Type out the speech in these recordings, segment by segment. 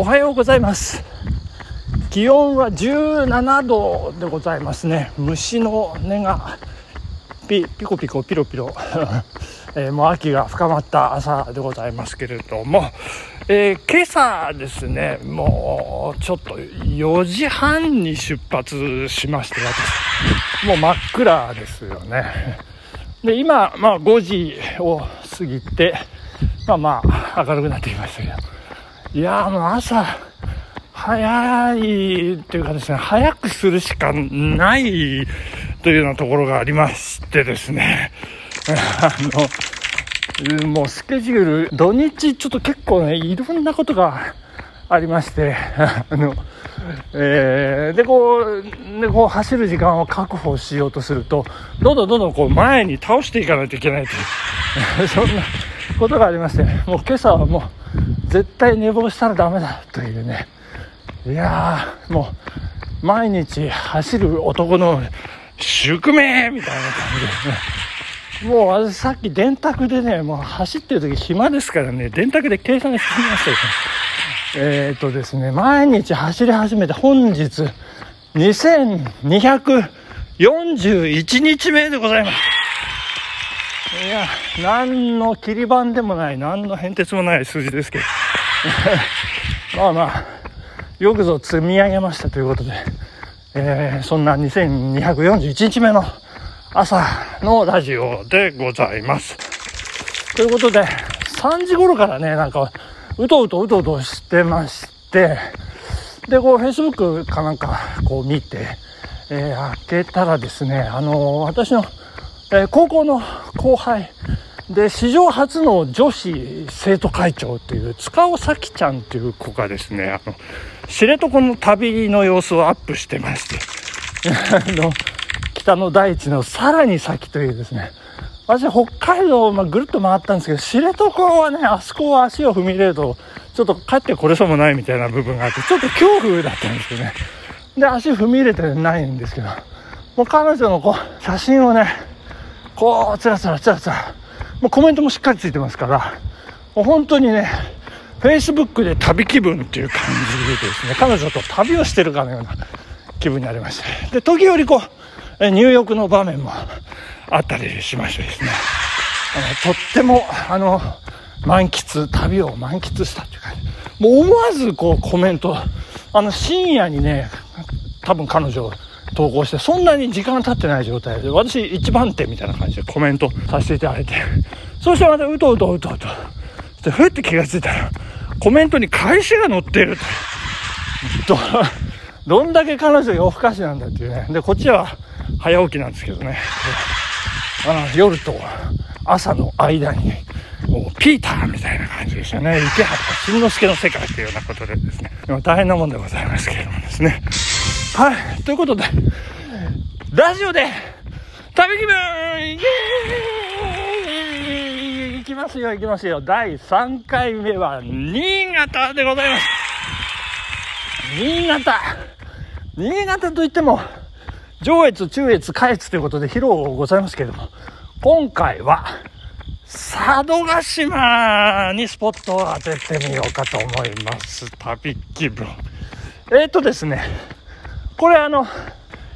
おはようございます。気温は17度でございますね。虫の音がピピコピコピロピロ、えー、もう秋が深まった朝でございますけれども、えー、今朝ですねもうちょっと4時半に出発しまして私。もう真っ暗ですよね。で今、まあ、5時を過ぎてまあまあ明るくなってきましたけど。いやもう朝早いっていうかですね早くするしかないというようなところがありましてですね。あのもうスケジュール土日ちょっと結構ねいろんなことがありまして。あのえー、でこうでこう走る時間を確保しようとするとどんどんどんどんこう前に倒していかないといけないという そんなことがありまして。もう今朝はもう絶対寝坊したらダメだというね。いやーもう毎日走る男の宿命みたいな感じですね。もう私さっき電卓でねもう走ってる時暇ですからね。電卓で計算してみましたよ。えっ、ー、とですね毎日走り始めて本日2241日目でございます。いや何の切り板でもない何の変哲もない数字ですけど。まあまあよくぞ積み上げましたということで、えー、そんな2241日目の朝のラジオでございます。ということで、3時頃からね、なんか、うとうとうとうとしてまして、で、こう、Facebook かなんか、こう見て、えー、開けたらですね、あのー、私の、えー、高校の後輩、で、史上初の女子生徒会長っていう塚尾咲ちゃんっていう子がですね、あの、知床の旅の様子をアップしてまして、あの、北の大地のさらに先というですね、私北海道をまぐるっと回ったんですけど、知床はね、あそこは足を踏み入れると、ちょっと帰ってこれそうもないみたいな部分があって、ちょっと恐怖だったんですよね。で、足踏み入れてないんですけど、もう彼女のこう、写真をね、こう、つらつらつらつら、もうコメントもしっかりついてますから、もう本当にね、Facebook で旅気分っていう感じでですね、彼女と旅をしてるかのような気分になりまして、で、時折こう、入浴の場面もあったりしましてですね、あのとっても、あの、満喫、旅を満喫したっていう感じ。もう思わずこうコメント、あの深夜にね、多分彼女投稿して、そんなに時間経ってない状態で、私一番手みたいな感じでコメントさせていただいて、そしてまたうとうとうとうと、で、ふって気がついたら、コメントに返しが載ってると。ど、どんだけ彼女夜更かしなんだっていうね。で、こっちは早起きなんですけどね。あ夜と朝の間に、ピーターみたいな感じでしたね。池畑慎之介の世界というようなことでですね。大変なもんでございますけれどもですね。はい。ということで、ラジオで、旅気分イエーイ行きますよ、行きますよ。第3回目は、新潟でございます。新潟。新潟といっても、上越、中越、下越ということで披露ございますけれども、今回は、佐渡島にスポットを当ててみようかと思います。旅気分。えっ、ー、とですね、これあの、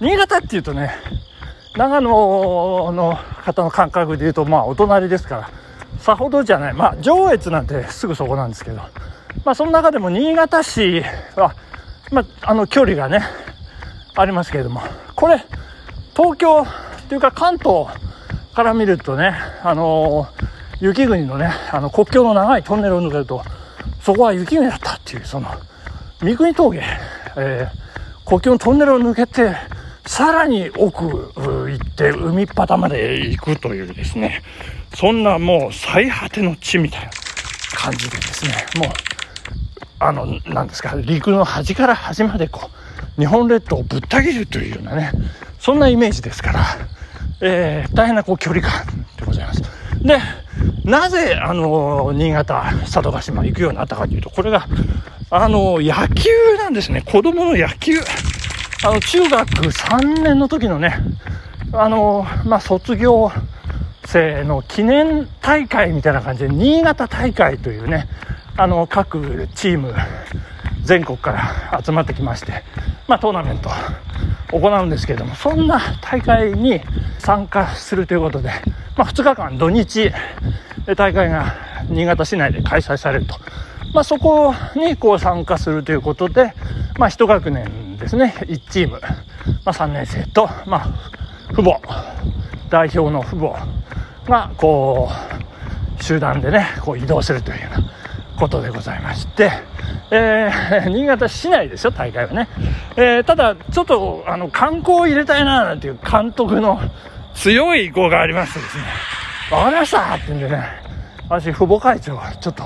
新潟っていうとね、長野の方の感覚で言うと、まあお隣ですから、さほどじゃない。まあ上越なんてすぐそこなんですけど、まあその中でも新潟市は、まああの距離がね、ありますけれども、これ、東京っていうか関東から見るとね、あのー、雪国のね、あの国境の長いトンネルを抜けると、そこは雪国だったっていう、その、三国峠、えー国境のトンネルを抜けて、さらに奥行って海っ端まで行くというですね、そんなもう最果ての地みたいな感じでですね、もう、あの、なんですか、陸の端から端までこう、日本列島をぶった切るというようなね、そんなイメージですから、えー、大変なこう距離感でございます。で、なぜ、あの、新潟、佐渡島行くようになったかというと、これが、あの、野球なんですね。子供の野球。あの、中学3年の時のね、あの、まあ、卒業生の記念大会みたいな感じで、新潟大会というね、あの、各チーム全国から集まってきまして、まあ、トーナメント行うんですけれどもそんな大会に参加するということで、まあ、2日間土日大会が新潟市内で開催されると、まあ、そこにこう参加するということで、まあ、1学年ですね。1チーム、まあ、3年生と、まあ、父母。代表の父母がこう集団でねこう移動するというようなことでございまして、えー、新潟市内ですよ、大会はね。えー、ただ、ちょっと、あの、観光を入れたいな、なんていう監督の強い意向がありましてですね、わかりましたって言うんでね、私、父母会長は、ちょっと、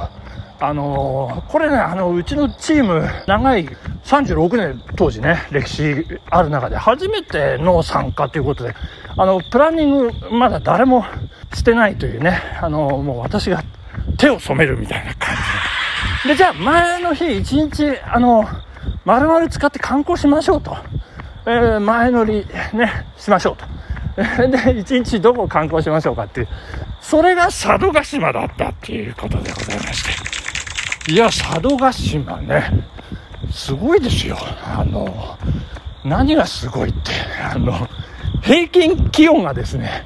あのー、これね、あの、うちのチーム、長い36年当時ね、歴史ある中で初めての参加ということで、あの、プランニングまだ誰もしてないというね、あのー、もう私が手を染めるみたいな感じで。で、じゃあ前の日一日、あの、丸々使って観光しましょうと。えー、前乗りね、しましょうと。で、一日どこを観光しましょうかっていう。それが佐渡島だったっていうことでございまして。いや、佐渡島ね、すごいですよ。あの、何がすごいって、あの、平均気温がですね、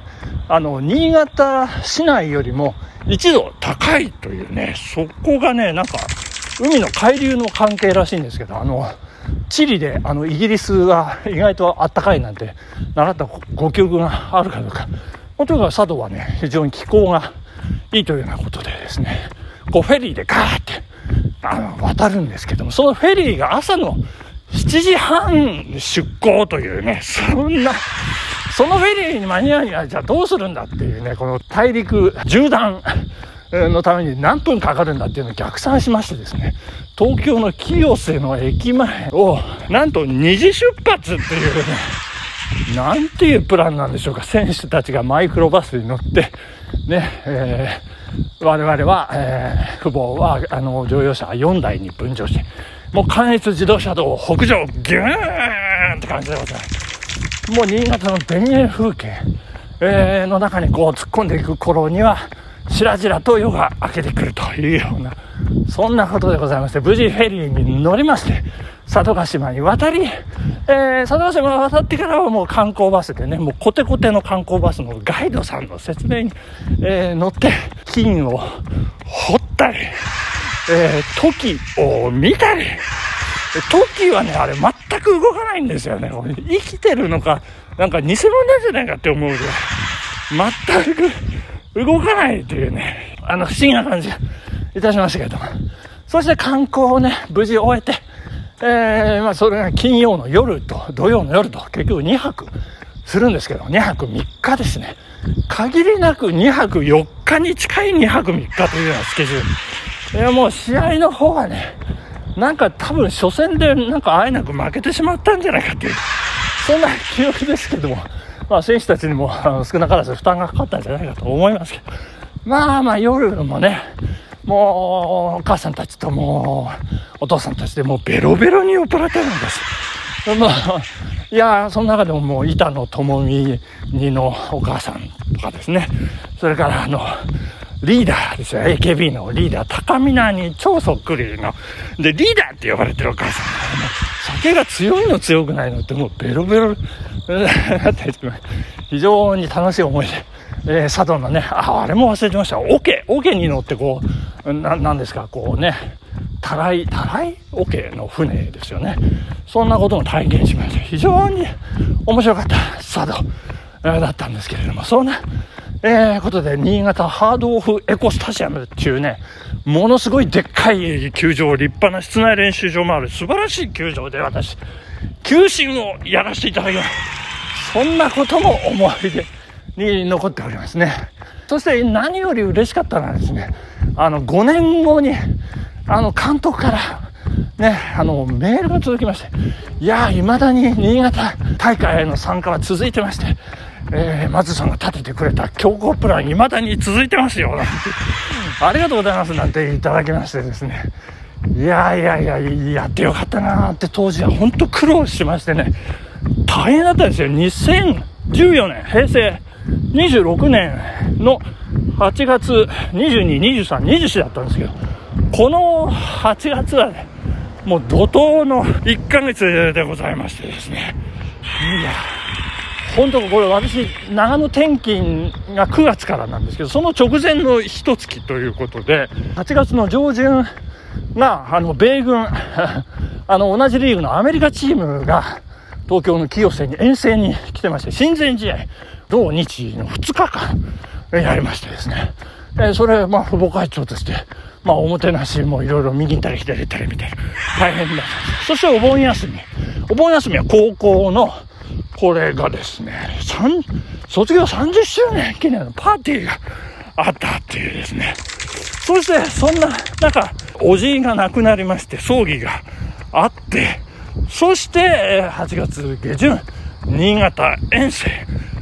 あの、新潟市内よりも1度高いというね、そこがね、なんか、海の海流の関係らしいんですけど、あの、チリで、あの、イギリスは意外とあったかいなんて、習ったご記憶があるかどうか。とにかく佐渡はね、非常に気候がいいというようなことでですね、こうフェリーでガーって、あの、渡るんですけども、そのフェリーが朝の7時半出港というね、そんな、そのフェリーに間に合うには、じゃあどうするんだっていうね、この大陸縦断のために何分かかるんだっていうのを逆算しましてですね、東京の清瀬の駅前を、なんと2時出発っていうね、なんていうプランなんでしょうか。選手たちがマイクロバスに乗って、ね、えー、我々は、えー、父母は、あの、乗用車4台に分乗して、もう関越自動車道を北上、ギューンって感じでございます。もう新潟の田園風景、えー、の中にこう突っ込んでいく頃には、しらじらと夜が明けてくるというような、そんなことでございまして、無事フェリーに乗りまして、佐渡島に渡り、えー、佐渡島渡ってからはもう観光バスでね、もうコテコテの観光バスのガイドさんの説明に、えー、乗って、金を掘ったり、えー、トキを見たり、トキはね、あれ全く動かないんですよね。生きてるのか、なんか偽物なんじゃないかって思うぐらい。全く動かないというね、あの不思議な感じいたしましたけれども。そして観光をね、無事終えて、えー、まあそれが金曜の夜と土曜の夜と結局2泊するんですけど、2泊3日ですね。限りなく2泊4日に近い2泊3日というようなスケジュール。いやもう試合の方はね、なんか多分初戦でなんかあえなく負けてしまったんじゃないかっていう、そんな記憶ですけども、まあ選手たちにもあの少なからず負担がかかったんじゃないかと思いますけど、まあまあ夜もね、もうお母さんたちともうお父さんたちでもうベロベロに酔っ払ってるんです。まあ、いや、その中でももう板野友美にのお母さんとかですね、それからあの、リーダーですよ。AKB のリーダー、高見菜に超そっくりの。で、リーダーって呼ばれてるお母さん。酒が強いの強くないのってもうベロベロなって、非常に楽しい思いで、えー、佐渡のね、あ、あれも忘れてました。オケ、オケに乗ってこう、な、なんですか、こうね、たらい、たらい？オケの船ですよね。そんなことも体験しました。非常に面白かった佐渡、だったんですけれども、そんな、えー、ことで、新潟ハードオフエコスタジアムっていうね、ものすごいでっかい球場、立派な室内練習場もある素晴らしい球場で私、球審をやらせていただきます。そんなことも思い出に残っておりますね。そして何より嬉しかったのはですね、あの、5年後に、あの、監督から、ね、あの、メールが届きまして、いやー、未だに新潟大会への参加は続いてまして、えー、松さんが立ててくれた強行プラン、未だに続いてますよ、ありがとうございます、なんていただきましてですね。いやいやいや、やってよかったなって当時は本当苦労しましてね、大変だったんですよ。2014年、平成26年の8月22、23、24だったんですけど、この8月はね、もう怒涛の1ヶ月でございましてですね。いや、本当これ私、長野転勤が9月からなんですけど、その直前の一月ということで、8月の上旬が、あの、米軍、あの、同じリーグのアメリカチームが、東京の清瀬に遠征に来てまして、親善試合、同日の2日間やりましてですね。えそれ、まあ、父母会長として、まあ、おもてなしもいろいろ右行ったり左行ったりみたいな。大変だ。そしてお盆休み。お盆休みは高校の、これがですね、卒業30周年記念のパーティーがあったっていうですね。そして、そんな中、おじいが亡くなりまして、葬儀があって、そして、8月下旬、新潟遠征。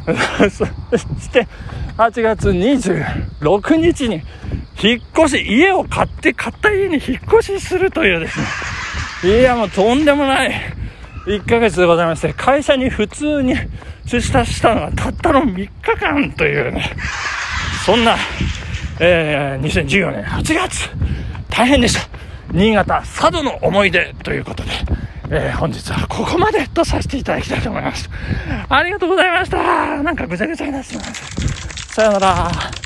そして、8月26日に、引っ越し、家を買って、買った家に引っ越しするというですね。いや、もうとんでもない1ヶ月でございまして、会社に普通に出社したのはたったの3日間というね、そんな、えー、2014年8月、大変でした。新潟佐渡の思い出ということで、えー、本日はここまでとさせていただきたいと思います。ありがとうございました。なんかぐちゃぐちゃになってしまいました。さよなら。